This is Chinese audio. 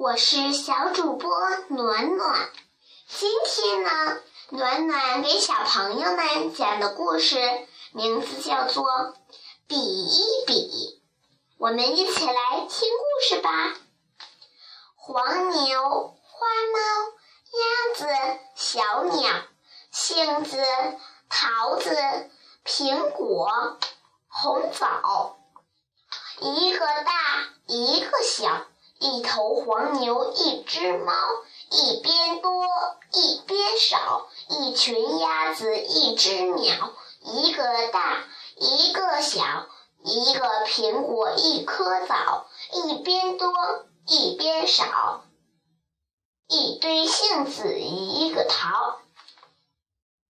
我是小主播暖暖。今天呢，暖暖给小朋友们讲的故事名字叫做《比一比》。我们一起来听故事吧。黄牛、花猫、鸭子、小鸟、杏子、桃子、苹果、红枣，一个大，一个小。一头黄牛，一只猫，一边多一边少；一群鸭子，一只鸟，一个大一个小；一个苹果，一颗枣，一边多一边少；一堆杏子，一个桃，